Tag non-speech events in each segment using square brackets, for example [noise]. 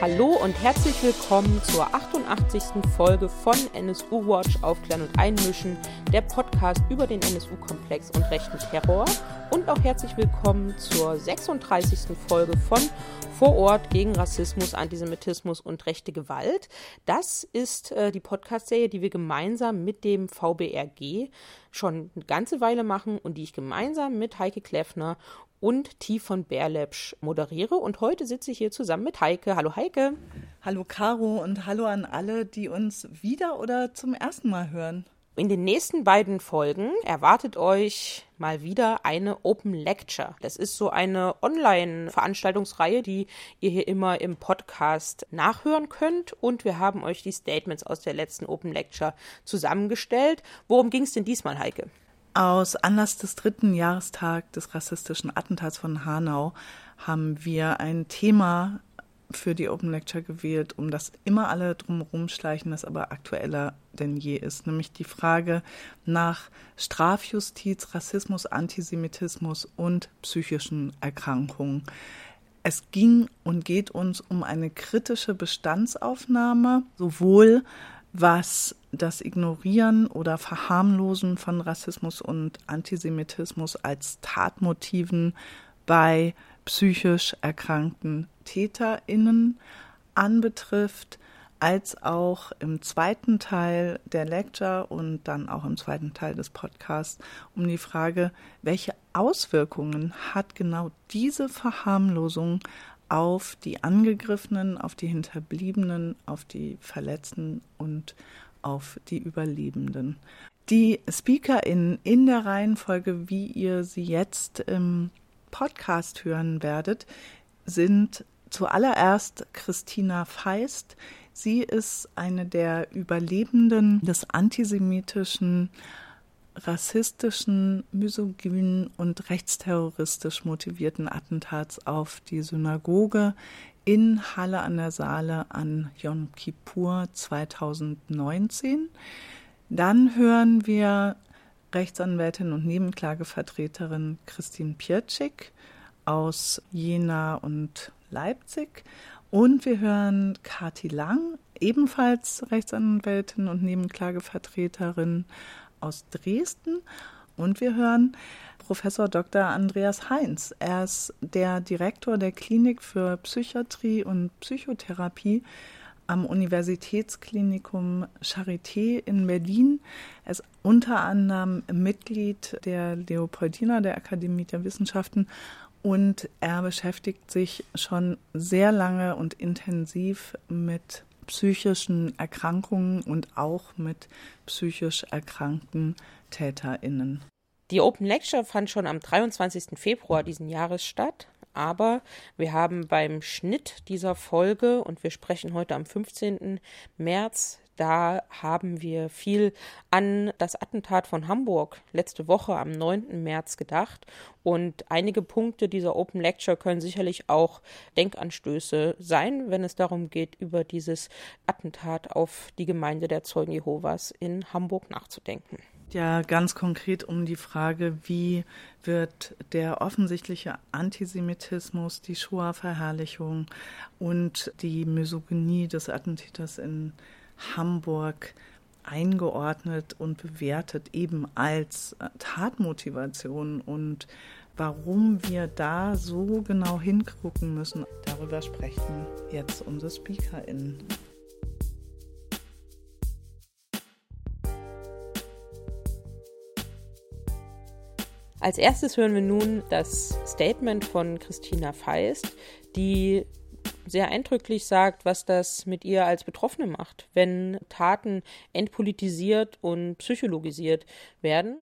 Hallo und herzlich willkommen zur 88. Folge von NSU Watch Aufklären und Einmischen, der Podcast über den NSU-Komplex und rechten Terror. Und auch herzlich willkommen zur 36. Folge von Vor Ort gegen Rassismus, Antisemitismus und rechte Gewalt. Das ist äh, die Podcast-Serie, die wir gemeinsam mit dem VBRG schon eine ganze Weile machen und die ich gemeinsam mit Heike Kleffner und T von Berlepsch moderiere. Und heute sitze ich hier zusammen mit Heike. Hallo Heike. Hallo Caro und hallo an alle, die uns wieder oder zum ersten Mal hören. In den nächsten beiden Folgen erwartet euch mal wieder eine Open Lecture. Das ist so eine Online-Veranstaltungsreihe, die ihr hier immer im Podcast nachhören könnt. Und wir haben euch die Statements aus der letzten Open Lecture zusammengestellt. Worum ging es denn diesmal, Heike? Aus Anlass des dritten Jahrestags des rassistischen Attentats von Hanau haben wir ein Thema für die Open Lecture gewählt, um das immer alle drumherum schleichen, das aber aktueller denn je ist, nämlich die Frage nach Strafjustiz, Rassismus, Antisemitismus und psychischen Erkrankungen. Es ging und geht uns um eine kritische Bestandsaufnahme, sowohl was das Ignorieren oder Verharmlosen von Rassismus und Antisemitismus als Tatmotiven bei psychisch erkrankten Täterinnen anbetrifft, als auch im zweiten Teil der Lecture und dann auch im zweiten Teil des Podcasts um die Frage, welche Auswirkungen hat genau diese Verharmlosung auf die Angegriffenen, auf die Hinterbliebenen, auf die Verletzten und auf die Überlebenden. Die SpeakerInnen in der Reihenfolge, wie ihr sie jetzt im Podcast hören werdet, sind zuallererst Christina Feist. Sie ist eine der Überlebenden des antisemitischen rassistischen, misogynen und rechtsterroristisch motivierten Attentats auf die Synagoge in Halle an der Saale an Yom Kippur 2019. Dann hören wir Rechtsanwältin und Nebenklagevertreterin Christine Pietschik aus Jena und Leipzig. Und wir hören Kati Lang, ebenfalls Rechtsanwältin und Nebenklagevertreterin aus Dresden. Und wir hören Professor Dr. Andreas Heinz. Er ist der Direktor der Klinik für Psychiatrie und Psychotherapie am Universitätsklinikum Charité in Berlin. Er ist unter anderem Mitglied der Leopoldina, der Akademie der Wissenschaften. Und er beschäftigt sich schon sehr lange und intensiv mit psychischen Erkrankungen und auch mit psychisch erkrankten TäterInnen. Die Open Lecture fand schon am 23. Februar diesen Jahres statt, aber wir haben beim Schnitt dieser Folge und wir sprechen heute am 15. März da haben wir viel an das Attentat von Hamburg letzte Woche am 9. März gedacht. Und einige Punkte dieser Open Lecture können sicherlich auch Denkanstöße sein, wenn es darum geht, über dieses Attentat auf die Gemeinde der Zeugen Jehovas in Hamburg nachzudenken. Ja, ganz konkret um die Frage, wie wird der offensichtliche Antisemitismus, die Shoah-Verherrlichung und die Misogynie des Attentäters in Hamburg eingeordnet und bewertet eben als äh, Tatmotivation und warum wir da so genau hingucken müssen, darüber sprechen jetzt unsere SpeakerInnen. Als erstes hören wir nun das Statement von Christina Feist, die sehr eindrücklich sagt, was das mit ihr als Betroffene macht, wenn Taten entpolitisiert und psychologisiert werden.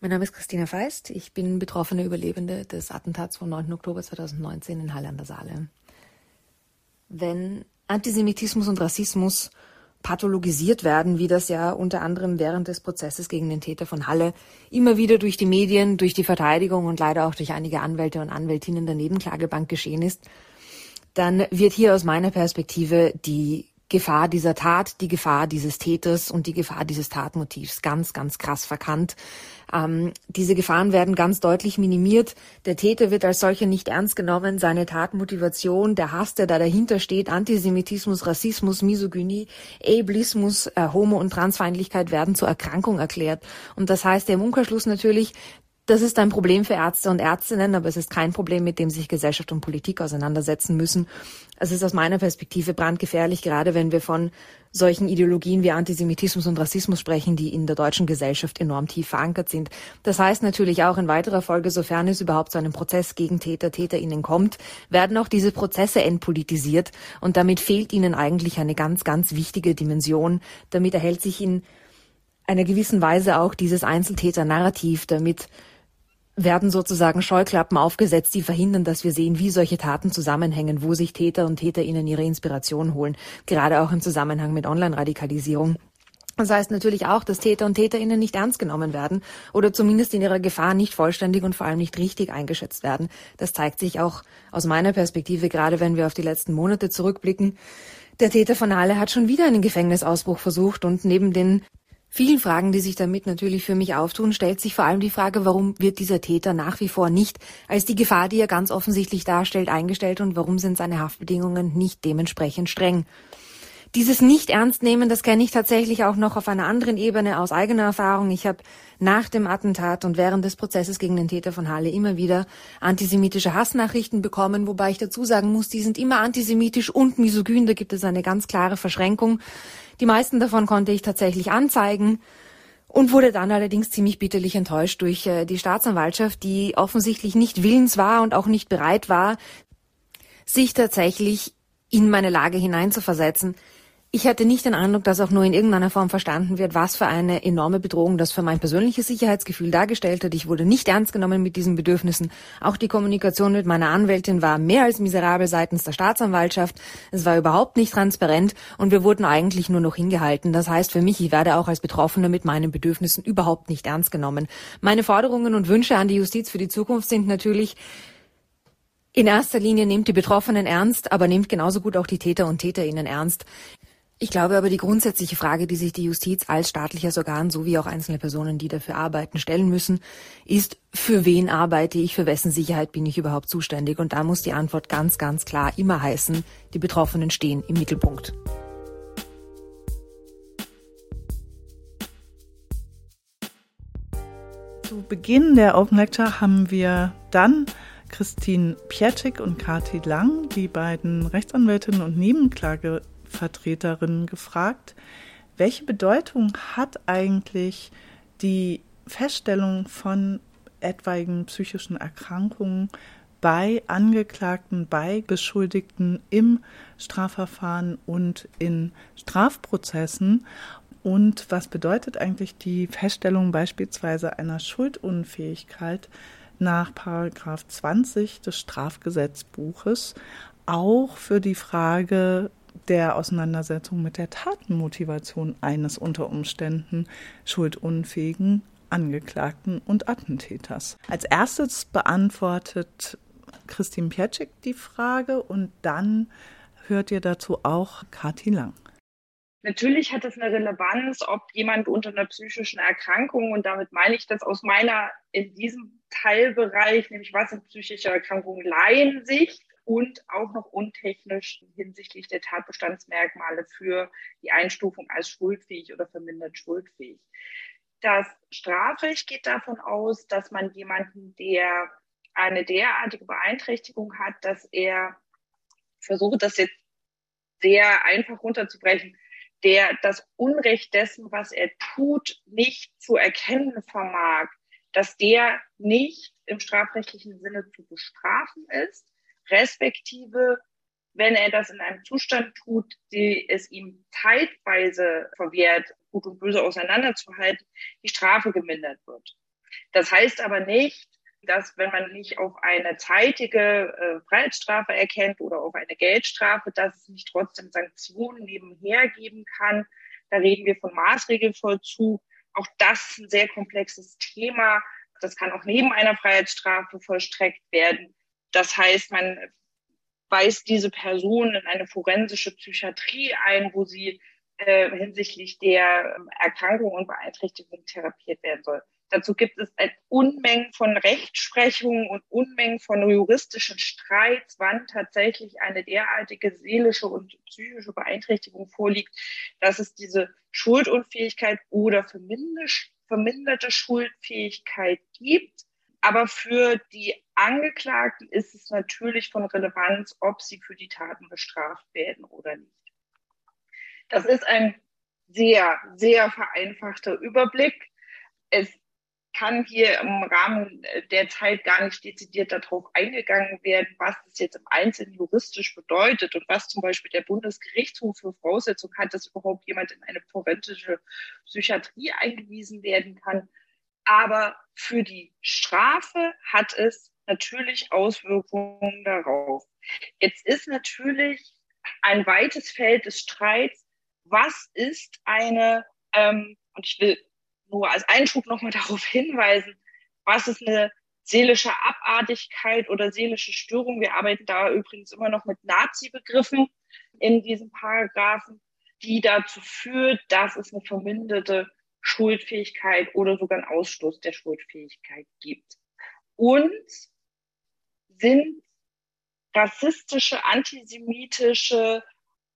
Mein Name ist Christina Feist. Ich bin betroffene Überlebende des Attentats vom 9. Oktober 2019 in Halle an der Saale. Wenn Antisemitismus und Rassismus pathologisiert werden, wie das ja unter anderem während des Prozesses gegen den Täter von Halle immer wieder durch die Medien, durch die Verteidigung und leider auch durch einige Anwälte und Anwältinnen der Nebenklagebank geschehen ist, dann wird hier aus meiner Perspektive die Gefahr dieser Tat, die Gefahr dieses Täters und die Gefahr dieses Tatmotivs ganz, ganz krass verkannt. Ähm, diese Gefahren werden ganz deutlich minimiert. Der Täter wird als solcher nicht ernst genommen. Seine Tatmotivation, der Hass, der da dahinter steht, Antisemitismus, Rassismus, Misogynie, Ableismus, äh, Homo- und Transfeindlichkeit werden zur Erkrankung erklärt. Und das heißt im Umkehrschluss natürlich, das ist ein Problem für Ärzte und Ärztinnen, aber es ist kein Problem, mit dem sich Gesellschaft und Politik auseinandersetzen müssen. Es ist aus meiner Perspektive brandgefährlich, gerade wenn wir von solchen Ideologien wie Antisemitismus und Rassismus sprechen, die in der deutschen Gesellschaft enorm tief verankert sind. Das heißt natürlich auch in weiterer Folge, sofern es überhaupt zu einem Prozess gegen Täter, TäterInnen kommt, werden auch diese Prozesse entpolitisiert und damit fehlt ihnen eigentlich eine ganz, ganz wichtige Dimension. Damit erhält sich in einer gewissen Weise auch dieses Einzeltäter-Narrativ, damit werden sozusagen Scheuklappen aufgesetzt, die verhindern, dass wir sehen, wie solche Taten zusammenhängen, wo sich Täter und Täterinnen ihre Inspiration holen, gerade auch im Zusammenhang mit Online-Radikalisierung. Das heißt natürlich auch, dass Täter und Täterinnen nicht ernst genommen werden oder zumindest in ihrer Gefahr nicht vollständig und vor allem nicht richtig eingeschätzt werden. Das zeigt sich auch aus meiner Perspektive, gerade wenn wir auf die letzten Monate zurückblicken. Der Täter von Halle hat schon wieder einen Gefängnisausbruch versucht und neben den Vielen Fragen, die sich damit natürlich für mich auftun, stellt sich vor allem die Frage, warum wird dieser Täter nach wie vor nicht als die Gefahr, die er ganz offensichtlich darstellt, eingestellt und warum sind seine Haftbedingungen nicht dementsprechend streng? Dieses Nicht-Ernst-Nehmen, das kenne ich tatsächlich auch noch auf einer anderen Ebene aus eigener Erfahrung. Ich habe nach dem Attentat und während des Prozesses gegen den Täter von Halle immer wieder antisemitische Hassnachrichten bekommen, wobei ich dazu sagen muss, die sind immer antisemitisch und misogyn. Da gibt es eine ganz klare Verschränkung. Die meisten davon konnte ich tatsächlich anzeigen und wurde dann allerdings ziemlich bitterlich enttäuscht durch äh, die Staatsanwaltschaft, die offensichtlich nicht willens war und auch nicht bereit war, sich tatsächlich in meine Lage hineinzuversetzen, ich hatte nicht den Eindruck, dass auch nur in irgendeiner Form verstanden wird, was für eine enorme Bedrohung das für mein persönliches Sicherheitsgefühl dargestellt hat. Ich wurde nicht ernst genommen mit diesen Bedürfnissen. Auch die Kommunikation mit meiner Anwältin war mehr als miserabel seitens der Staatsanwaltschaft. Es war überhaupt nicht transparent und wir wurden eigentlich nur noch hingehalten. Das heißt für mich, ich werde auch als Betroffene mit meinen Bedürfnissen überhaupt nicht ernst genommen. Meine Forderungen und Wünsche an die Justiz für die Zukunft sind natürlich, in erster Linie nehmt die Betroffenen ernst, aber nehmt genauso gut auch die Täter und Täterinnen ernst. Ich glaube aber, die grundsätzliche Frage, die sich die Justiz als staatliches Organ sowie auch einzelne Personen, die dafür arbeiten, stellen müssen, ist, für wen arbeite ich, für wessen Sicherheit bin ich überhaupt zuständig? Und da muss die Antwort ganz, ganz klar immer heißen, die Betroffenen stehen im Mittelpunkt. Zu Beginn der Open Lecture haben wir dann Christine Pietschik und Kati Lang, die beiden Rechtsanwältinnen und Nebenklage Vertreterinnen gefragt, welche Bedeutung hat eigentlich die Feststellung von etwaigen psychischen Erkrankungen bei Angeklagten, bei Beschuldigten im Strafverfahren und in Strafprozessen. Und was bedeutet eigentlich die Feststellung beispielsweise einer Schuldunfähigkeit nach Paragraph 20 des Strafgesetzbuches auch für die Frage der Auseinandersetzung mit der Tatenmotivation eines unter Umständen schuldunfähigen Angeklagten und Attentäters. Als erstes beantwortet Christine Pietschik die Frage und dann hört ihr dazu auch Kati Lang. Natürlich hat es eine Relevanz, ob jemand unter einer psychischen Erkrankung, und damit meine ich das aus meiner, in diesem Teilbereich, nämlich was sind psychische Erkrankungen, Laiensicht, und auch noch untechnisch hinsichtlich der Tatbestandsmerkmale für die Einstufung als schuldfähig oder vermindert schuldfähig. Das Strafrecht geht davon aus, dass man jemanden, der eine derartige Beeinträchtigung hat, dass er versucht, das jetzt sehr einfach runterzubrechen, der das Unrecht dessen, was er tut, nicht zu erkennen vermag, dass der nicht im strafrechtlichen Sinne zu bestrafen ist, respektive wenn er das in einem Zustand tut, die es ihm zeitweise verwehrt, Gut und Böse auseinanderzuhalten, die Strafe gemindert wird. Das heißt aber nicht, dass wenn man nicht auf eine zeitige äh, Freiheitsstrafe erkennt oder auf eine Geldstrafe, dass es nicht trotzdem Sanktionen nebenher geben kann. Da reden wir von Maßregelvollzug. Auch das ist ein sehr komplexes Thema. Das kann auch neben einer Freiheitsstrafe vollstreckt werden. Das heißt, man weist diese Person in eine forensische Psychiatrie ein, wo sie äh, hinsichtlich der ähm, Erkrankung und Beeinträchtigung therapiert werden soll. Dazu gibt es Unmengen von Rechtsprechungen und Unmengen von juristischen Streits, wann tatsächlich eine derartige seelische und psychische Beeinträchtigung vorliegt, dass es diese Schuldunfähigkeit oder verminderte Schuldfähigkeit gibt. Aber für die Angeklagten ist es natürlich von Relevanz, ob sie für die Taten bestraft werden oder nicht. Das ist ein sehr, sehr vereinfachter Überblick. Es kann hier im Rahmen der Zeit gar nicht dezidiert darauf eingegangen werden, was das jetzt im Einzelnen juristisch bedeutet und was zum Beispiel der Bundesgerichtshof für Voraussetzungen hat, dass überhaupt jemand in eine forensische Psychiatrie eingewiesen werden kann. Aber für die Strafe hat es natürlich Auswirkungen darauf. Jetzt ist natürlich ein weites Feld des Streits, was ist eine, ähm, und ich will nur als Einschub nochmal [laughs] darauf hinweisen, was ist eine seelische Abartigkeit oder seelische Störung. Wir arbeiten da übrigens immer noch mit Nazi-Begriffen in diesen Paragraphen, die dazu führt, dass es eine verminderte Schuldfähigkeit oder sogar einen Ausschluss der Schuldfähigkeit gibt. Und sind rassistische, antisemitische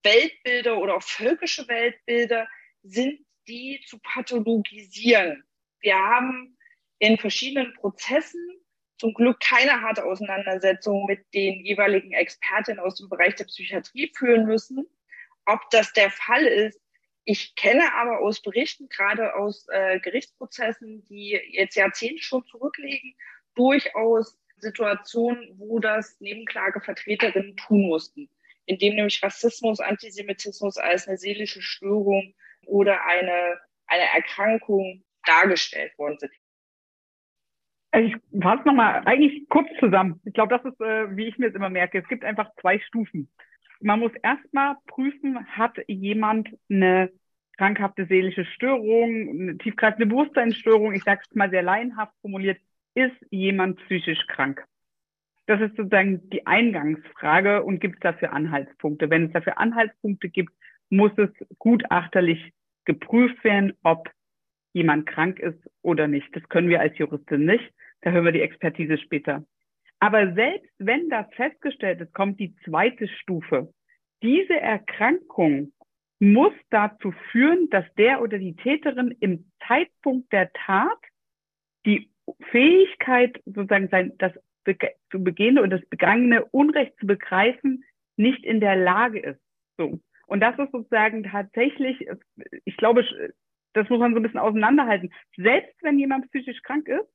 Weltbilder oder auch völkische Weltbilder, sind die zu pathologisieren. Wir haben in verschiedenen Prozessen zum Glück keine harte Auseinandersetzung mit den jeweiligen Expertinnen aus dem Bereich der Psychiatrie führen müssen. Ob das der Fall ist, ich kenne aber aus Berichten, gerade aus äh, Gerichtsprozessen, die jetzt Jahrzehnte schon zurücklegen, durchaus Situationen, wo das Nebenklagevertreterinnen tun mussten, indem nämlich Rassismus, Antisemitismus als eine seelische Störung oder eine, eine Erkrankung dargestellt worden sind. Also ich fasse nochmal eigentlich kurz zusammen. Ich glaube, das ist, äh, wie ich mir es immer merke, es gibt einfach zwei Stufen. Man muss erstmal prüfen, hat jemand eine krankhafte seelische Störung, eine tiefgreifende Bewusstseinsstörung, ich sage es mal sehr laienhaft formuliert, ist jemand psychisch krank? Das ist sozusagen die Eingangsfrage und gibt es dafür Anhaltspunkte? Wenn es dafür Anhaltspunkte gibt, muss es gutachterlich geprüft werden, ob jemand krank ist oder nicht. Das können wir als Juristin nicht. Da hören wir die Expertise später. Aber selbst wenn das festgestellt ist, kommt die zweite Stufe. Diese Erkrankung muss dazu führen, dass der oder die Täterin im Zeitpunkt der Tat die Fähigkeit, sozusagen sein, das zu begehende und das begangene Unrecht zu begreifen, nicht in der Lage ist. So. Und das ist sozusagen tatsächlich, ich glaube, das muss man so ein bisschen auseinanderhalten. Selbst wenn jemand psychisch krank ist,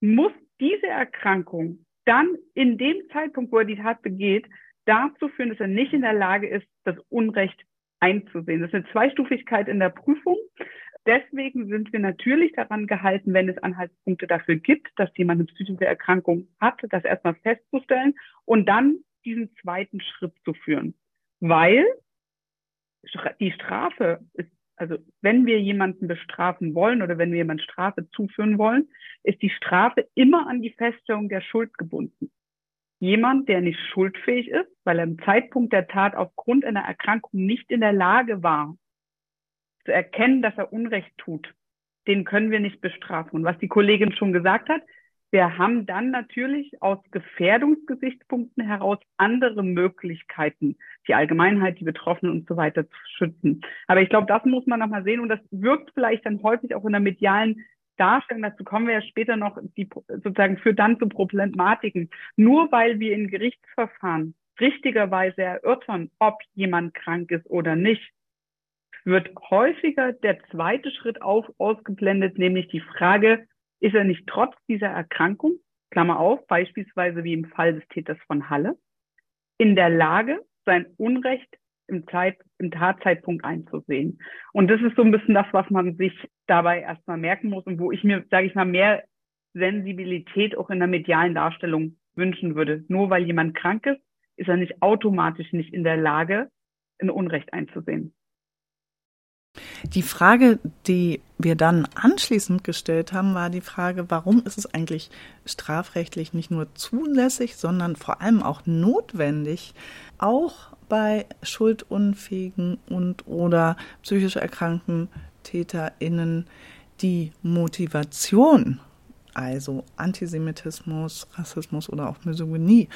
muss diese Erkrankung dann in dem Zeitpunkt, wo er die Tat begeht, dazu führen, dass er nicht in der Lage ist, das Unrecht einzusehen. Das ist eine Zweistufigkeit in der Prüfung. Deswegen sind wir natürlich daran gehalten, wenn es Anhaltspunkte dafür gibt, dass jemand eine psychische Erkrankung hat, das erstmal festzustellen und dann diesen zweiten Schritt zu führen. Weil die Strafe ist, also wenn wir jemanden bestrafen wollen oder wenn wir jemand Strafe zuführen wollen, ist die Strafe immer an die Feststellung der Schuld gebunden. Jemand, der nicht schuldfähig ist, weil er im Zeitpunkt der Tat aufgrund einer Erkrankung nicht in der Lage war, zu erkennen, dass er Unrecht tut, den können wir nicht bestrafen. Und was die Kollegin schon gesagt hat, wir haben dann natürlich aus Gefährdungsgesichtspunkten heraus andere Möglichkeiten, die Allgemeinheit, die Betroffenen und so weiter zu schützen. Aber ich glaube, das muss man nochmal sehen und das wirkt vielleicht dann häufig auch in der medialen Darstellung, dazu kommen wir ja später noch, die sozusagen führt dann zu Problematiken. Nur weil wir in Gerichtsverfahren richtigerweise erörtern, ob jemand krank ist oder nicht, wird häufiger der zweite Schritt auf, ausgeblendet, nämlich die Frage, ist er nicht trotz dieser Erkrankung, Klammer auf, beispielsweise wie im Fall des Täters von Halle, in der Lage, sein Unrecht im, Zeit, im Tatzeitpunkt einzusehen. Und das ist so ein bisschen das, was man sich dabei erstmal merken muss und wo ich mir, sage ich mal, mehr Sensibilität auch in der medialen Darstellung wünschen würde. Nur weil jemand krank ist, ist er nicht automatisch nicht in der Lage, ein Unrecht einzusehen. Die Frage, die wir dann anschließend gestellt haben, war die Frage, warum ist es eigentlich strafrechtlich nicht nur zulässig, sondern vor allem auch notwendig, auch bei schuldunfähigen und oder psychisch erkrankten TäterInnen die Motivation, also Antisemitismus, Rassismus oder auch Misogynie,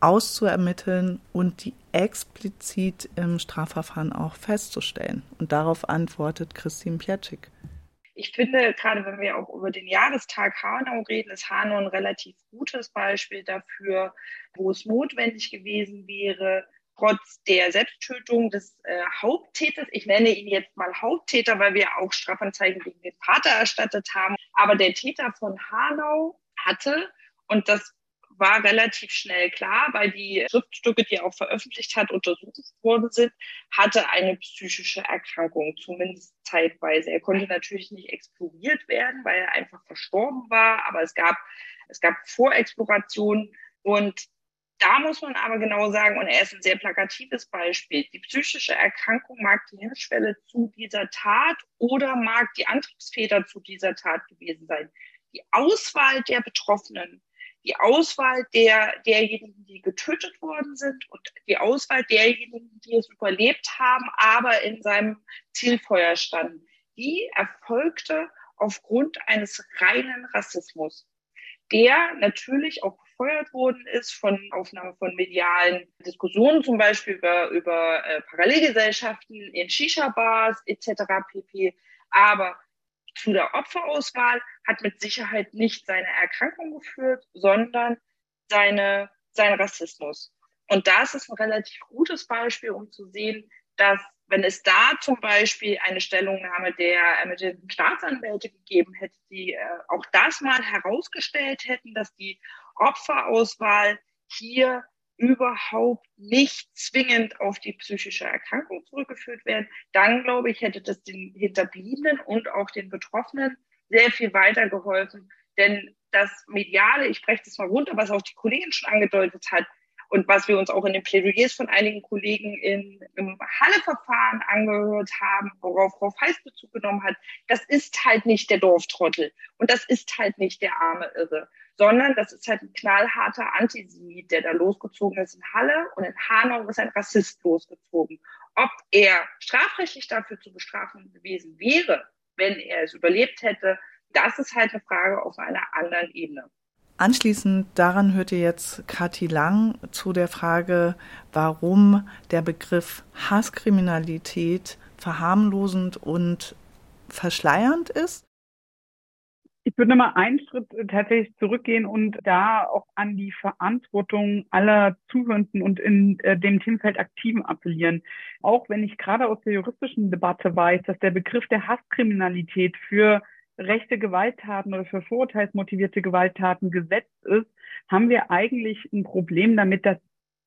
auszuermitteln und die explizit im Strafverfahren auch festzustellen. Und darauf antwortet Christine Piaczek. Ich finde, gerade wenn wir auch über den Jahrestag Hanau reden, ist Hanau ein relativ gutes Beispiel dafür, wo es notwendig gewesen wäre, trotz der Selbsttötung des äh, Haupttäters, ich nenne ihn jetzt mal Haupttäter, weil wir auch Strafanzeigen gegen den Vater erstattet haben, aber der Täter von Hanau hatte, und das war relativ schnell klar, weil die Schriftstücke, die er auch veröffentlicht hat, untersucht worden sind, hatte eine psychische Erkrankung, zumindest zeitweise. Er konnte natürlich nicht exploriert werden, weil er einfach verstorben war, aber es gab, es gab Vorexplorationen und da muss man aber genau sagen, und er ist ein sehr plakatives Beispiel, die psychische Erkrankung mag die Hemmschwelle zu dieser Tat oder mag die Antriebsfeder zu dieser Tat gewesen sein. Die Auswahl der Betroffenen die Auswahl der, derjenigen, die getötet worden sind und die Auswahl derjenigen, die es überlebt haben, aber in seinem Zielfeuer standen, die erfolgte aufgrund eines reinen Rassismus, der natürlich auch befeuert worden ist von Aufnahme von medialen Diskussionen, zum Beispiel über, über äh, Parallelgesellschaften in Shisha-Bars etc. pp. Aber zu der Opferauswahl hat mit Sicherheit nicht seine Erkrankung geführt, sondern seine, sein Rassismus. Und das ist ein relativ gutes Beispiel, um zu sehen, dass wenn es da zum Beispiel eine Stellungnahme der ermittelnden Staatsanwälte gegeben hätte, die äh, auch das mal herausgestellt hätten, dass die Opferauswahl hier überhaupt nicht zwingend auf die psychische Erkrankung zurückgeführt werden, dann glaube ich, hätte das den Hinterbliebenen und auch den Betroffenen sehr viel weitergeholfen. Denn das Mediale, ich spreche das mal runter, was auch die Kollegin schon angedeutet hat, und was wir uns auch in den Plädoyers von einigen Kollegen in, im Halle-Verfahren angehört haben, worauf Frau Feist Bezug genommen hat, das ist halt nicht der Dorftrottel und das ist halt nicht der arme Irre, sondern das ist halt ein knallharter Antisemit, der da losgezogen ist in Halle und in Hanau ist ein Rassist losgezogen. Ob er strafrechtlich dafür zu bestrafen gewesen wäre, wenn er es überlebt hätte, das ist halt eine Frage auf einer anderen Ebene. Anschließend daran hörte jetzt Kathi Lang zu der Frage, warum der Begriff Hasskriminalität verharmlosend und verschleiernd ist. Ich würde nochmal einen Schritt tatsächlich zurückgehen und da auch an die Verantwortung aller Zuhörenden und in äh, dem Themenfeld Aktiven appellieren. Auch wenn ich gerade aus der juristischen Debatte weiß, dass der Begriff der Hasskriminalität für rechte Gewalttaten oder für vorurteilsmotivierte Gewalttaten gesetzt ist, haben wir eigentlich ein Problem damit, dass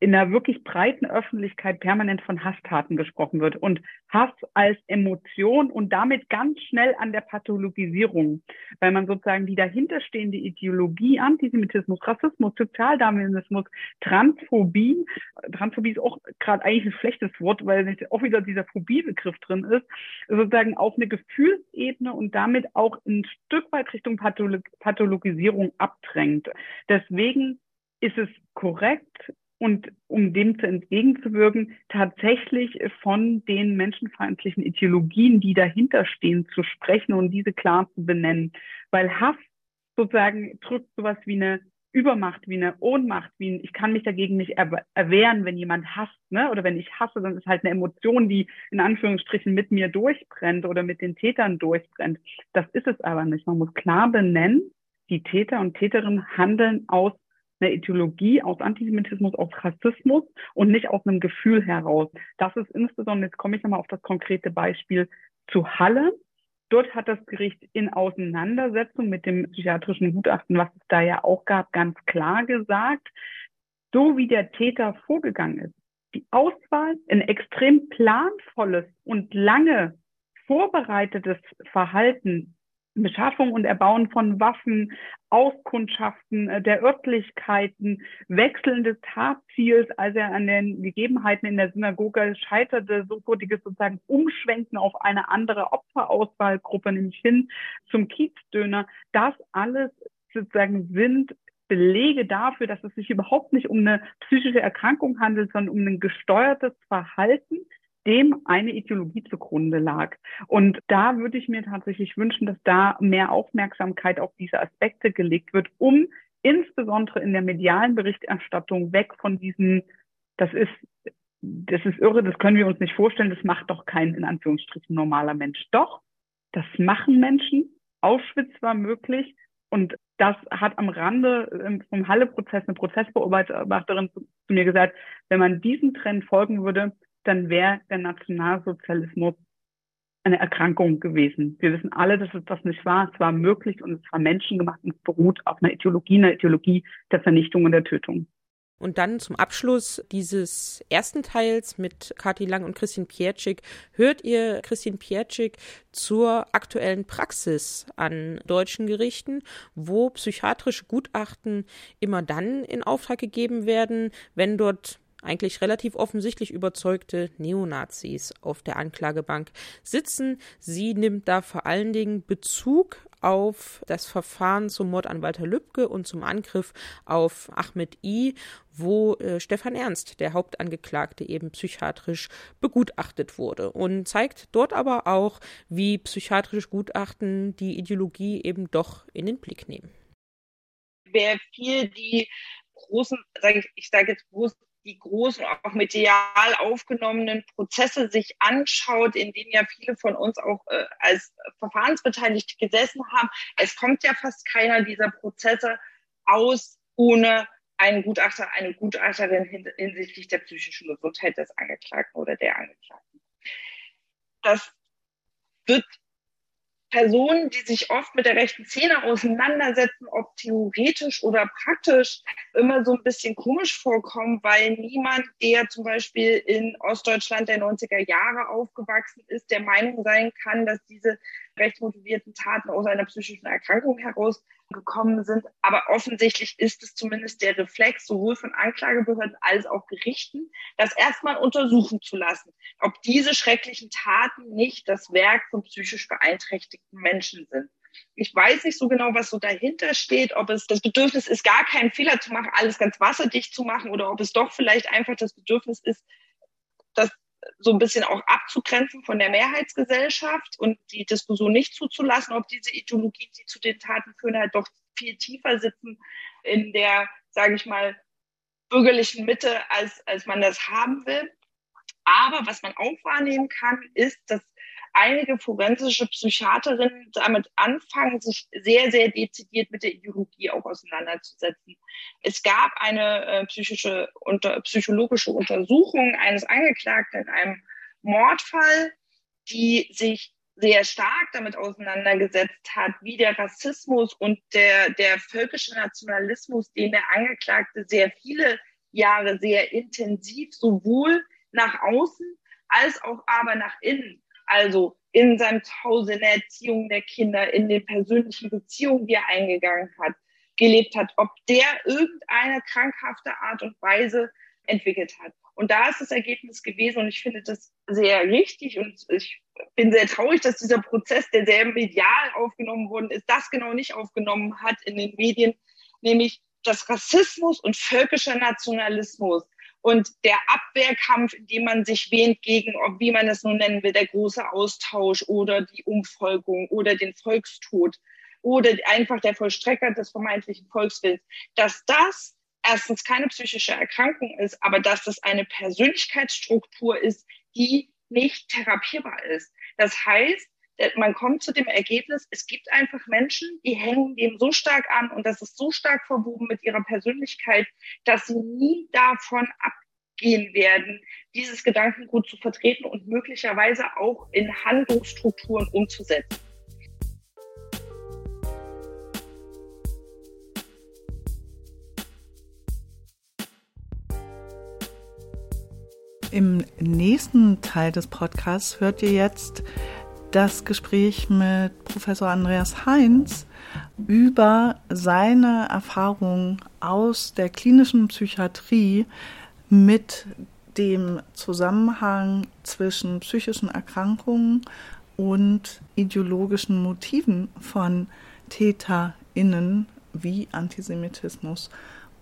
in der wirklich breiten Öffentlichkeit permanent von Hasstaten gesprochen wird und Hass als Emotion und damit ganz schnell an der Pathologisierung, weil man sozusagen die dahinterstehende Ideologie, Antisemitismus, Rassismus, Sozialdarwinismus, Transphobie, Transphobie ist auch gerade eigentlich ein schlechtes Wort, weil auch wieder dieser Phobie-Begriff drin ist, sozusagen auf eine Gefühlsebene und damit auch ein Stück weit Richtung Pathologisierung abdrängt. Deswegen ist es korrekt, und um dem zu entgegenzuwirken, tatsächlich von den menschenfeindlichen Ideologien, die dahinter stehen, zu sprechen und diese klar zu benennen. Weil Hass sozusagen drückt sowas wie eine Übermacht, wie eine Ohnmacht, wie ein, ich kann mich dagegen nicht erwehren, wenn jemand hasst, ne? Oder wenn ich hasse, dann ist halt eine Emotion, die in Anführungsstrichen mit mir durchbrennt oder mit den Tätern durchbrennt. Das ist es aber nicht. Man muss klar benennen, die Täter und Täterinnen handeln aus einer Ideologie, aus Antisemitismus, aus Rassismus und nicht aus einem Gefühl heraus. Das ist insbesondere, jetzt komme ich nochmal auf das konkrete Beispiel zu Halle. Dort hat das Gericht in Auseinandersetzung mit dem psychiatrischen Gutachten, was es da ja auch gab, ganz klar gesagt, so wie der Täter vorgegangen ist, die Auswahl, ein extrem planvolles und lange vorbereitetes Verhalten Beschaffung und Erbauen von Waffen, Auskundschaften äh, der Örtlichkeiten, Wechseln des Tatziels, als er an den Gegebenheiten in der Synagoge scheiterte, sofortiges sozusagen Umschwenken auf eine andere Opferauswahlgruppe, nämlich hin zum Kiezdöner. Das alles sozusagen sind Belege dafür, dass es sich überhaupt nicht um eine psychische Erkrankung handelt, sondern um ein gesteuertes Verhalten, dem eine Ideologie zugrunde lag. Und da würde ich mir tatsächlich wünschen, dass da mehr Aufmerksamkeit auf diese Aspekte gelegt wird, um insbesondere in der medialen Berichterstattung weg von diesen, das ist, das ist irre, das können wir uns nicht vorstellen, das macht doch kein, in Anführungsstrichen, normaler Mensch. Doch, das machen Menschen. Auschwitz war möglich. Und das hat am Rande ähm, vom Halle-Prozess eine Prozessbeobachterin zu, zu mir gesagt, wenn man diesem Trend folgen würde, dann wäre der Nationalsozialismus eine Erkrankung gewesen. Wir wissen alle, dass es das nicht war. Es war möglich und es war menschengemacht und beruht auf einer Ideologie, einer Ideologie der Vernichtung und der Tötung. Und dann zum Abschluss dieses ersten Teils mit Kathi Lang und Christian Pietschik hört ihr Christian Pietschik zur aktuellen Praxis an deutschen Gerichten, wo psychiatrische Gutachten immer dann in Auftrag gegeben werden, wenn dort eigentlich relativ offensichtlich überzeugte Neonazis auf der Anklagebank sitzen. Sie nimmt da vor allen Dingen Bezug auf das Verfahren zum Mord an Walter Lübcke und zum Angriff auf Ahmed I, wo äh, Stefan Ernst, der Hauptangeklagte, eben psychiatrisch begutachtet wurde und zeigt dort aber auch, wie psychiatrische Gutachten die Ideologie eben doch in den Blick nehmen. Wer viel die großen, sag ich, ich sage jetzt großen die großen, auch medial aufgenommenen Prozesse sich anschaut, in denen ja viele von uns auch äh, als Verfahrensbeteiligte gesessen haben, es kommt ja fast keiner dieser Prozesse aus ohne einen Gutachter, eine Gutachterin hinsichtlich der psychischen Gesundheit des Angeklagten oder der Angeklagten. Das wird Personen, die sich oft mit der rechten Szene auseinandersetzen, ob theoretisch oder praktisch, immer so ein bisschen komisch vorkommen, weil niemand, der zum Beispiel in Ostdeutschland der 90er Jahre aufgewachsen ist, der Meinung sein kann, dass diese rechtsmotivierten Taten aus einer psychischen Erkrankung heraus gekommen sind. Aber offensichtlich ist es zumindest der Reflex sowohl von Anklagebehörden als auch Gerichten, das erstmal untersuchen zu lassen, ob diese schrecklichen Taten nicht das Werk von psychisch beeinträchtigten Menschen sind. Ich weiß nicht so genau, was so dahinter steht, ob es das Bedürfnis ist, gar keinen Fehler zu machen, alles ganz wasserdicht zu machen oder ob es doch vielleicht einfach das Bedürfnis ist, so ein bisschen auch abzugrenzen von der Mehrheitsgesellschaft und die Diskussion nicht zuzulassen, ob diese Ideologien, die zu den Taten führen, halt doch viel tiefer sitzen in der, sage ich mal, bürgerlichen Mitte, als, als man das haben will. Aber was man auch wahrnehmen kann, ist, dass einige forensische Psychiaterinnen damit anfangen, sich sehr, sehr dezidiert mit der Ideologie auch auseinanderzusetzen. Es gab eine äh, psychische, unter, psychologische Untersuchung eines Angeklagten in einem Mordfall, die sich sehr stark damit auseinandergesetzt hat, wie der Rassismus und der, der völkische Nationalismus, den der Angeklagte sehr viele Jahre sehr intensiv sowohl nach außen als auch aber nach innen also in seinem Zuhause, in der Erziehung der Kinder, in den persönlichen Beziehungen, die er eingegangen hat, gelebt hat, ob der irgendeine krankhafte Art und Weise entwickelt hat. Und da ist das Ergebnis gewesen und ich finde das sehr richtig und ich bin sehr traurig, dass dieser Prozess, der sehr medial aufgenommen worden ist, das genau nicht aufgenommen hat in den Medien, nämlich dass Rassismus und völkischer Nationalismus und der Abwehrkampf, in dem man sich wähnt gegen, ob, wie man es nun nennen will, der große Austausch oder die Umfolgung oder den Volkstod oder einfach der Vollstrecker des vermeintlichen Volkswillens, dass das erstens keine psychische Erkrankung ist, aber dass das eine Persönlichkeitsstruktur ist, die nicht therapierbar ist. Das heißt, man kommt zu dem Ergebnis, es gibt einfach Menschen, die hängen dem so stark an und das ist so stark verwoben mit ihrer Persönlichkeit, dass sie nie davon abgehen werden, dieses Gedankengut zu vertreten und möglicherweise auch in Handlungsstrukturen umzusetzen. Im nächsten Teil des Podcasts hört ihr jetzt das Gespräch mit Professor Andreas Heinz über seine Erfahrungen aus der klinischen Psychiatrie mit dem Zusammenhang zwischen psychischen Erkrankungen und ideologischen Motiven von TäterInnen wie Antisemitismus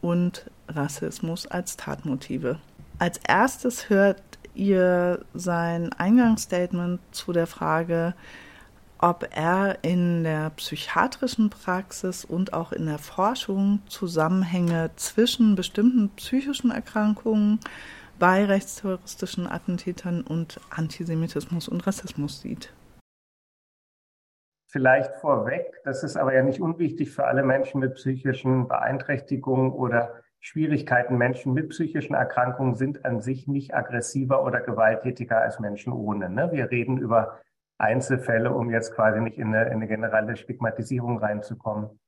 und Rassismus als Tatmotive. Als erstes hört ihr sein Eingangsstatement zu der Frage, ob er in der psychiatrischen Praxis und auch in der Forschung Zusammenhänge zwischen bestimmten psychischen Erkrankungen bei rechtsterroristischen Attentätern und Antisemitismus und Rassismus sieht. Vielleicht vorweg, das ist aber ja nicht unwichtig für alle Menschen mit psychischen Beeinträchtigungen oder Schwierigkeiten. Menschen mit psychischen Erkrankungen sind an sich nicht aggressiver oder gewalttätiger als Menschen ohne. Ne? Wir reden über Einzelfälle, um jetzt quasi nicht in eine, in eine generelle Stigmatisierung reinzukommen.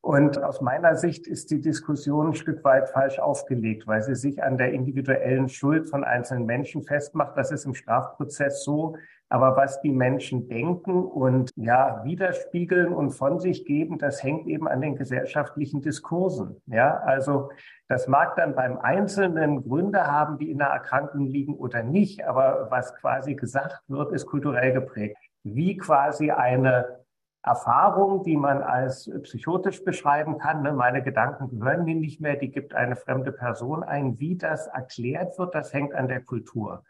Und aus meiner Sicht ist die Diskussion ein Stück weit falsch aufgelegt, weil sie sich an der individuellen Schuld von einzelnen Menschen festmacht. Das ist im Strafprozess so. Aber was die Menschen denken und ja, widerspiegeln und von sich geben, das hängt eben an den gesellschaftlichen Diskursen. Ja, also das mag dann beim Einzelnen Gründe haben, die in der Erkrankung liegen oder nicht. Aber was quasi gesagt wird, ist kulturell geprägt. Wie quasi eine Erfahrung, die man als psychotisch beschreiben kann. Ne? Meine Gedanken gehören mir nicht mehr, die gibt eine fremde Person ein. Wie das erklärt wird, das hängt an der Kultur.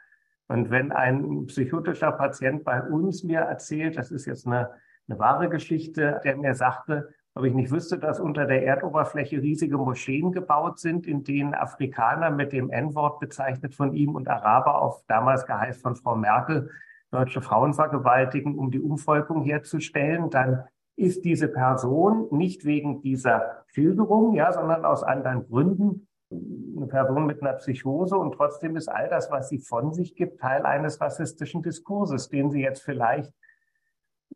Und wenn ein psychotischer Patient bei uns mir erzählt, das ist jetzt eine, eine wahre Geschichte, der mir sagte, ob ich nicht wüsste, dass unter der Erdoberfläche riesige Moscheen gebaut sind, in denen Afrikaner mit dem N-Wort bezeichnet von ihm und Araber auf damals geheißt von Frau Merkel deutsche Frauen vergewaltigen, um die Umvolkung herzustellen, dann ist diese Person nicht wegen dieser Schilderung, ja, sondern aus anderen Gründen eine Person mit einer Psychose und trotzdem ist all das, was sie von sich gibt, Teil eines rassistischen Diskurses, den sie jetzt vielleicht,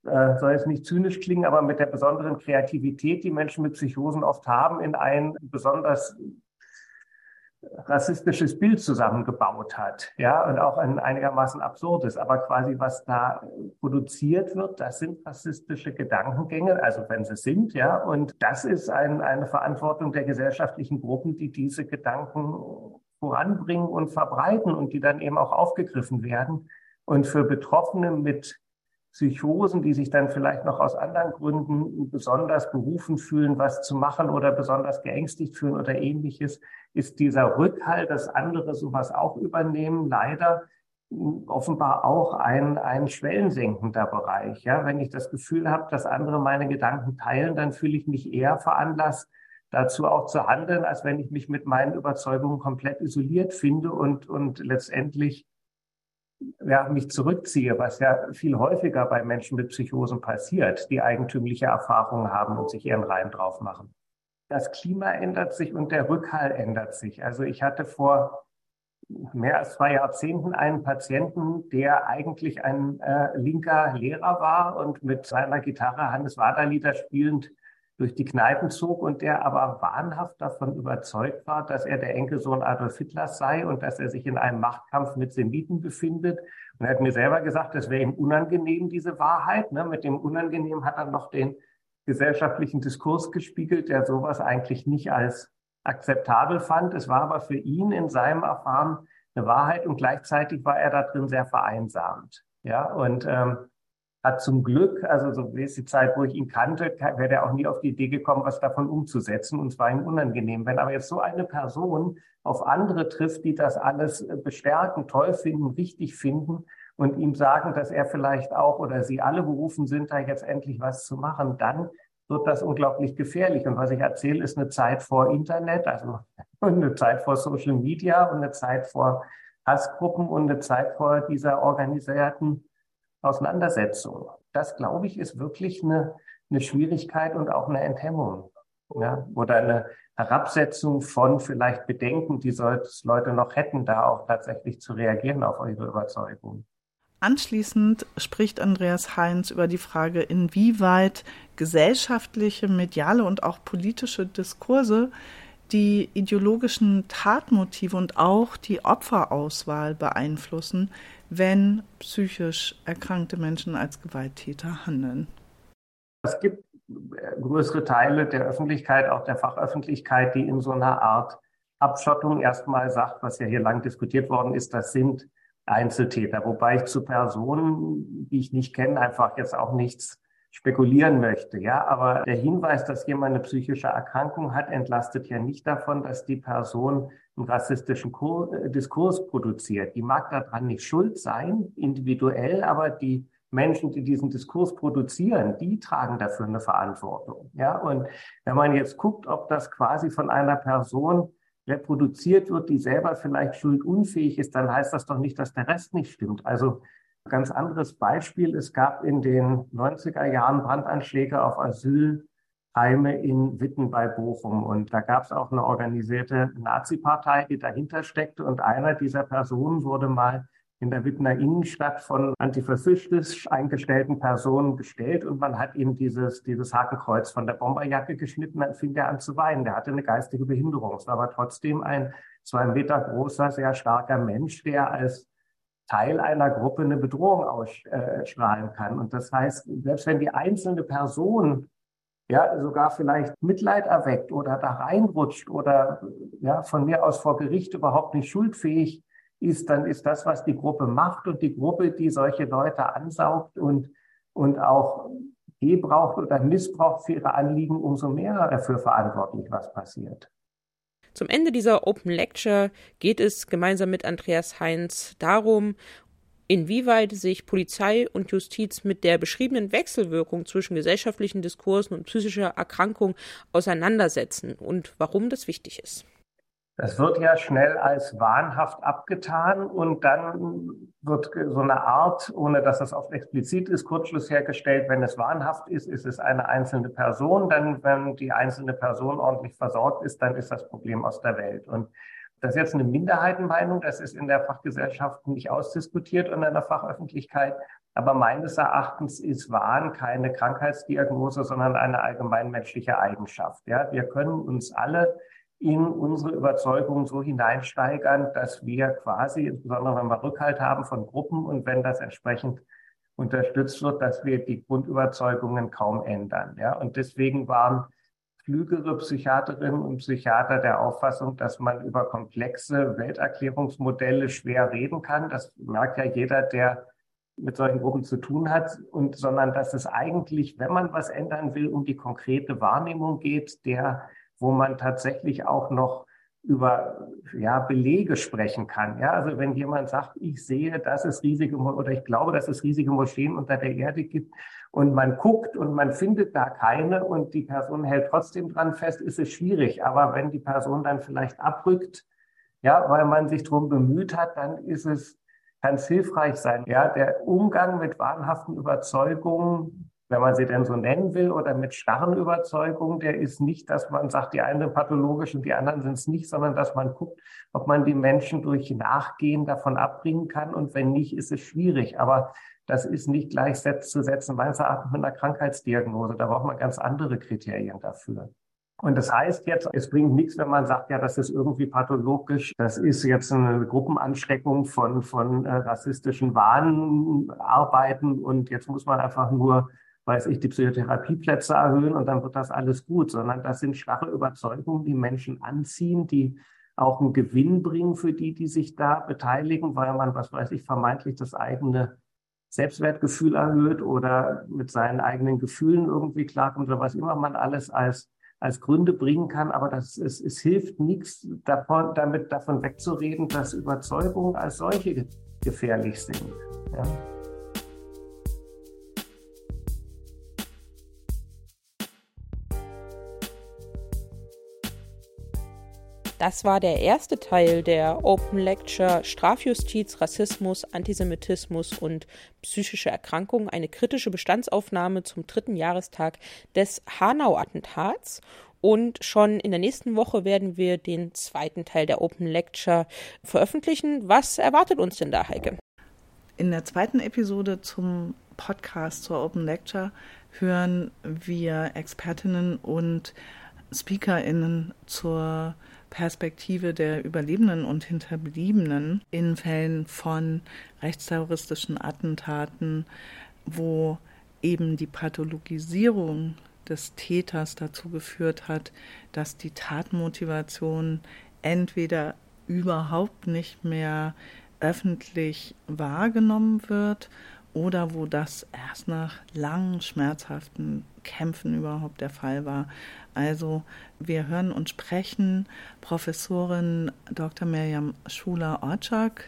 äh, soll es nicht zynisch klingen, aber mit der besonderen Kreativität, die Menschen mit Psychosen oft haben, in ein besonders rassistisches Bild zusammengebaut hat, ja, und auch ein einigermaßen absurdes. Aber quasi, was da produziert wird, das sind rassistische Gedankengänge, also wenn sie sind, ja, und das ist ein, eine Verantwortung der gesellschaftlichen Gruppen, die diese Gedanken voranbringen und verbreiten und die dann eben auch aufgegriffen werden. Und für Betroffene mit Psychosen, die sich dann vielleicht noch aus anderen Gründen besonders berufen fühlen, was zu machen oder besonders geängstigt fühlen oder ähnliches, ist dieser Rückhalt, dass andere sowas auch übernehmen, leider offenbar auch ein, ein schwellensenkender Bereich. Ja, wenn ich das Gefühl habe, dass andere meine Gedanken teilen, dann fühle ich mich eher veranlasst, dazu auch zu handeln, als wenn ich mich mit meinen Überzeugungen komplett isoliert finde und, und letztendlich ja, mich zurückziehe, was ja viel häufiger bei Menschen mit Psychosen passiert, die eigentümliche Erfahrungen haben und sich ihren Reim drauf machen. Das Klima ändert sich und der Rückhall ändert sich. Also ich hatte vor mehr als zwei Jahrzehnten einen Patienten, der eigentlich ein äh, linker Lehrer war und mit seiner Gitarre Hannes Wader Lieder spielend durch die Kneipen zog und der aber wahnhaft davon überzeugt war, dass er der Enkelsohn Adolf Hitlers sei und dass er sich in einem Machtkampf mit Semiten befindet. Und er hat mir selber gesagt, das wäre ihm unangenehm, diese Wahrheit. Ne? Mit dem Unangenehm hat er noch den gesellschaftlichen Diskurs gespiegelt, der sowas eigentlich nicht als akzeptabel fand. Es war aber für ihn in seinem Erfahren eine Wahrheit und gleichzeitig war er da drin sehr vereinsamt. Ja, und ähm, hat zum Glück, also so wie es die Zeit, wo ich ihn kannte, wäre er auch nie auf die Idee gekommen, was davon umzusetzen. Und es war ihm unangenehm. Wenn aber jetzt so eine Person auf andere trifft, die das alles äh, bestärken, toll finden, richtig finden und ihm sagen, dass er vielleicht auch oder sie alle berufen sind, da jetzt endlich was zu machen, dann wird das unglaublich gefährlich. Und was ich erzähle, ist eine Zeit vor Internet, also [laughs] eine Zeit vor Social Media und eine Zeit vor Hassgruppen und eine Zeit vor dieser organisierten Auseinandersetzung. Das, glaube ich, ist wirklich eine, eine Schwierigkeit und auch eine Enthemmung. Ja, oder eine Herabsetzung von vielleicht Bedenken, die Leute noch hätten, da auch tatsächlich zu reagieren auf eure Überzeugung. Anschließend spricht Andreas Heinz über die Frage, inwieweit gesellschaftliche, mediale und auch politische Diskurse die ideologischen Tatmotive und auch die Opferauswahl beeinflussen, wenn psychisch erkrankte Menschen als Gewalttäter handeln? Es gibt größere Teile der Öffentlichkeit, auch der Fachöffentlichkeit, die in so einer Art Abschottung erstmal sagt, was ja hier lang diskutiert worden ist, das sind Einzeltäter, wobei ich zu Personen, die ich nicht kenne, einfach jetzt auch nichts spekulieren möchte. Ja, aber der Hinweis, dass jemand eine psychische Erkrankung hat, entlastet ja nicht davon, dass die Person einen rassistischen äh, Diskurs produziert. Die mag daran nicht schuld sein, individuell, aber die Menschen, die diesen Diskurs produzieren, die tragen dafür eine Verantwortung. Ja, und wenn man jetzt guckt, ob das quasi von einer Person reproduziert wird, die selber vielleicht schuldunfähig ist, dann heißt das doch nicht, dass der Rest nicht stimmt. Also ganz anderes Beispiel. Es gab in den 90er Jahren Brandanschläge auf Asylheime in Witten bei Bochum. Und da gab es auch eine organisierte Nazi-Partei, die dahinter steckte. Und einer dieser Personen wurde mal in der Wittener Innenstadt von antifaschistisch eingestellten Personen gestellt und man hat ihm dieses, dieses Hakenkreuz von der Bomberjacke geschnitten, dann fing er an zu weinen. Der hatte eine geistige Behinderung. Es war aber trotzdem ein zwei Meter großer, sehr starker Mensch, der als Teil einer Gruppe eine Bedrohung ausstrahlen kann. Und das heißt, selbst wenn die einzelne Person ja sogar vielleicht Mitleid erweckt oder da reinrutscht oder ja von mir aus vor Gericht überhaupt nicht schuldfähig ist, dann ist das, was die Gruppe macht und die Gruppe, die solche Leute ansaugt und, und auch gebraucht oder missbraucht für ihre Anliegen, umso mehr dafür verantwortlich, was passiert. Zum Ende dieser Open Lecture geht es gemeinsam mit Andreas Heinz darum, inwieweit sich Polizei und Justiz mit der beschriebenen Wechselwirkung zwischen gesellschaftlichen Diskursen und psychischer Erkrankung auseinandersetzen und warum das wichtig ist. Das wird ja schnell als wahnhaft abgetan und dann wird so eine Art, ohne dass das oft explizit ist, Kurzschluss hergestellt. Wenn es wahnhaft ist, ist es eine einzelne Person. Dann, wenn die einzelne Person ordentlich versorgt ist, dann ist das Problem aus der Welt. Und das ist jetzt eine Minderheitenmeinung. Das ist in der Fachgesellschaft nicht ausdiskutiert und in der Fachöffentlichkeit. Aber meines Erachtens ist Wahn keine Krankheitsdiagnose, sondern eine allgemeinmenschliche Eigenschaft. Ja, wir können uns alle in unsere Überzeugung so hineinsteigern, dass wir quasi, insbesondere wenn wir Rückhalt haben von Gruppen und wenn das entsprechend unterstützt wird, dass wir die Grundüberzeugungen kaum ändern. Ja? Und deswegen waren klügere Psychiaterinnen und Psychiater der Auffassung, dass man über komplexe Welterklärungsmodelle schwer reden kann. Das merkt ja jeder, der mit solchen Gruppen zu tun hat, und sondern dass es eigentlich, wenn man was ändern will, um die konkrete Wahrnehmung geht, der wo man tatsächlich auch noch über ja, Belege sprechen kann. Ja, also wenn jemand sagt, ich sehe, dass es riesige oder ich glaube, dass es riesige Moscheen unter der Erde gibt und man guckt und man findet da keine und die Person hält trotzdem dran fest, ist es schwierig. Aber wenn die Person dann vielleicht abrückt, ja, weil man sich darum bemüht hat, dann ist es, es hilfreich sein. Ja, der Umgang mit wahnhaften Überzeugungen wenn man sie denn so nennen will, oder mit starren Überzeugungen, der ist nicht, dass man sagt, die einen pathologisch und die anderen sind es nicht, sondern dass man guckt, ob man die Menschen durch Nachgehen davon abbringen kann. Und wenn nicht, ist es schwierig. Aber das ist nicht gleichzusetzen, meines Erachtens mit einer Krankheitsdiagnose. Da braucht man ganz andere Kriterien dafür. Und das heißt jetzt, es bringt nichts, wenn man sagt, ja, das ist irgendwie pathologisch. Das ist jetzt eine Gruppenanschreckung von, von äh, rassistischen Wahnarbeiten und jetzt muss man einfach nur weiß ich, die Psychotherapieplätze erhöhen und dann wird das alles gut, sondern das sind schwache Überzeugungen, die Menschen anziehen, die auch einen Gewinn bringen für die, die sich da beteiligen, weil man, was weiß ich, vermeintlich das eigene Selbstwertgefühl erhöht oder mit seinen eigenen Gefühlen irgendwie klarkommt oder was immer man alles als, als Gründe bringen kann. Aber das, es, es hilft nichts davon, damit davon wegzureden, dass Überzeugungen als solche gefährlich sind. Ja. Das war der erste Teil der Open Lecture Strafjustiz, Rassismus, Antisemitismus und psychische Erkrankungen, eine kritische Bestandsaufnahme zum dritten Jahrestag des Hanau-Attentats. Und schon in der nächsten Woche werden wir den zweiten Teil der Open Lecture veröffentlichen. Was erwartet uns denn da, Heike? In der zweiten Episode zum Podcast zur Open Lecture hören wir Expertinnen und SpeakerInnen zur Perspektive der Überlebenden und Hinterbliebenen in Fällen von rechtsterroristischen Attentaten, wo eben die Pathologisierung des Täters dazu geführt hat, dass die Tatmotivation entweder überhaupt nicht mehr öffentlich wahrgenommen wird oder wo das erst nach langen, schmerzhaften Kämpfen überhaupt der Fall war. Also wir hören und sprechen Professorin Dr. Miriam Schuler-Orczak.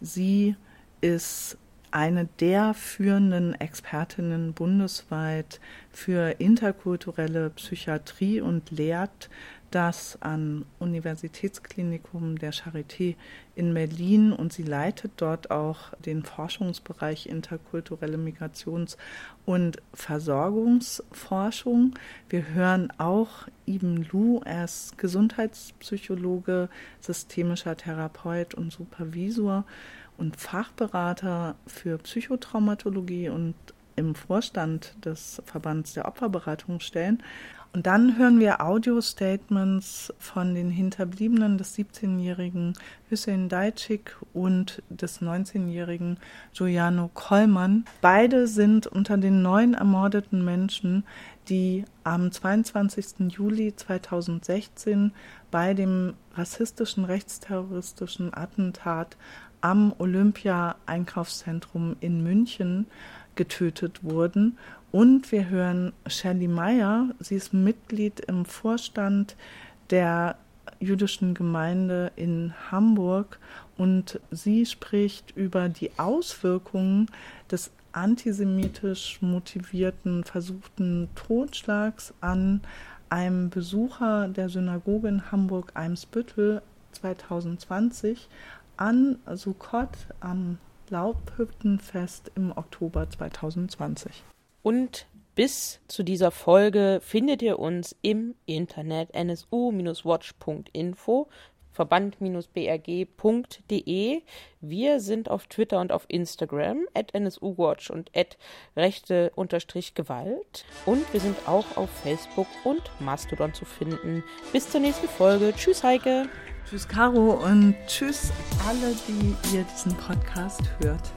Sie ist eine der führenden Expertinnen bundesweit für interkulturelle Psychiatrie und lehrt das am Universitätsklinikum der Charité in Berlin und sie leitet dort auch den Forschungsbereich interkulturelle Migrations- und Versorgungsforschung. Wir hören auch Ibn Lu, er ist Gesundheitspsychologe, systemischer Therapeut und Supervisor und Fachberater für Psychotraumatologie und im Vorstand des Verbands der Opferberatungsstellen. Und dann hören wir Audio-Statements von den Hinterbliebenen des 17-jährigen Hüseyin Dajcik und des 19-jährigen Giuliano Kollmann. Beide sind unter den neun ermordeten Menschen, die am 22. Juli 2016 bei dem rassistischen rechtsterroristischen Attentat am Olympia-Einkaufszentrum in München getötet wurden. Und wir hören Shelley Meyer. Sie ist Mitglied im Vorstand der jüdischen Gemeinde in Hamburg. Und sie spricht über die Auswirkungen des antisemitisch motivierten versuchten Totschlags an einem Besucher der Synagoge in Hamburg-Eimsbüttel 2020 an Sukkot am Laubhüttenfest im Oktober 2020. Und bis zu dieser Folge findet ihr uns im Internet nsu-watch.info verband-brg.de. Wir sind auf Twitter und auf Instagram at nsuwatch und at rechte-gewalt. Und wir sind auch auf Facebook und Mastodon zu finden. Bis zur nächsten Folge. Tschüss, Heike. Tschüss, Caro und tschüss alle, die ihr diesen Podcast hört.